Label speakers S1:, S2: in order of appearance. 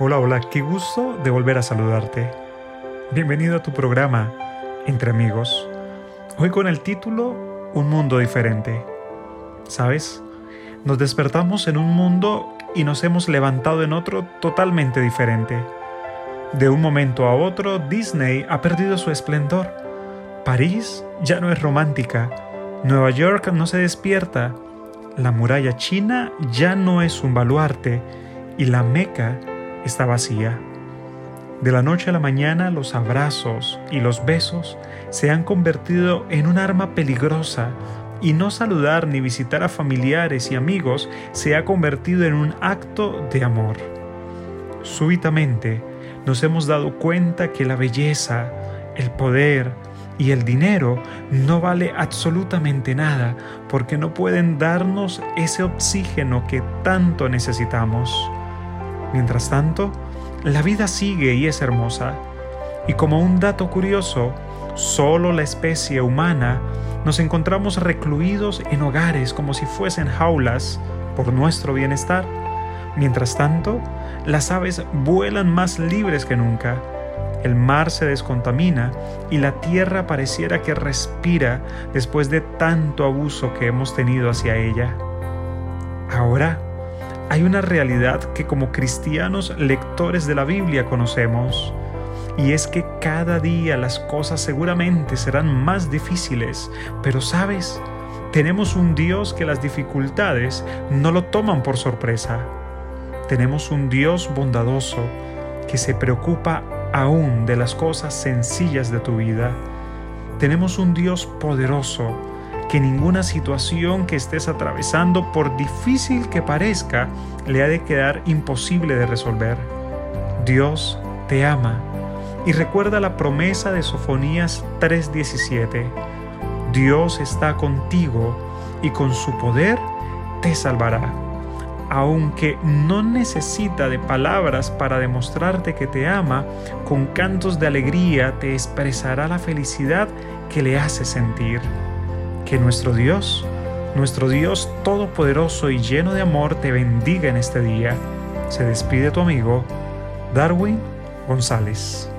S1: Hola, hola, qué gusto de volver a saludarte. Bienvenido a tu programa Entre Amigos. Hoy con el título Un mundo diferente. ¿Sabes? Nos despertamos en un mundo y nos hemos levantado en otro totalmente diferente. De un momento a otro, Disney ha perdido su esplendor. París ya no es romántica. Nueva York no se despierta. La muralla china ya no es un baluarte. Y la Meca está vacía. De la noche a la mañana los abrazos y los besos se han convertido en un arma peligrosa y no saludar ni visitar a familiares y amigos se ha convertido en un acto de amor. Súbitamente nos hemos dado cuenta que la belleza, el poder y el dinero no vale absolutamente nada porque no pueden darnos ese oxígeno que tanto necesitamos. Mientras tanto, la vida sigue y es hermosa. Y como un dato curioso, solo la especie humana nos encontramos recluidos en hogares como si fuesen jaulas por nuestro bienestar. Mientras tanto, las aves vuelan más libres que nunca. El mar se descontamina y la tierra pareciera que respira después de tanto abuso que hemos tenido hacia ella. Ahora, hay una realidad que como cristianos lectores de la Biblia conocemos, y es que cada día las cosas seguramente serán más difíciles, pero sabes, tenemos un Dios que las dificultades no lo toman por sorpresa. Tenemos un Dios bondadoso que se preocupa aún de las cosas sencillas de tu vida. Tenemos un Dios poderoso que ninguna situación que estés atravesando, por difícil que parezca, le ha de quedar imposible de resolver. Dios te ama y recuerda la promesa de Sofonías 3:17. Dios está contigo y con su poder te salvará. Aunque no necesita de palabras para demostrarte que te ama, con cantos de alegría te expresará la felicidad que le hace sentir que nuestro Dios, nuestro Dios todopoderoso y lleno de amor, te bendiga en este día. Se despide tu amigo Darwin González.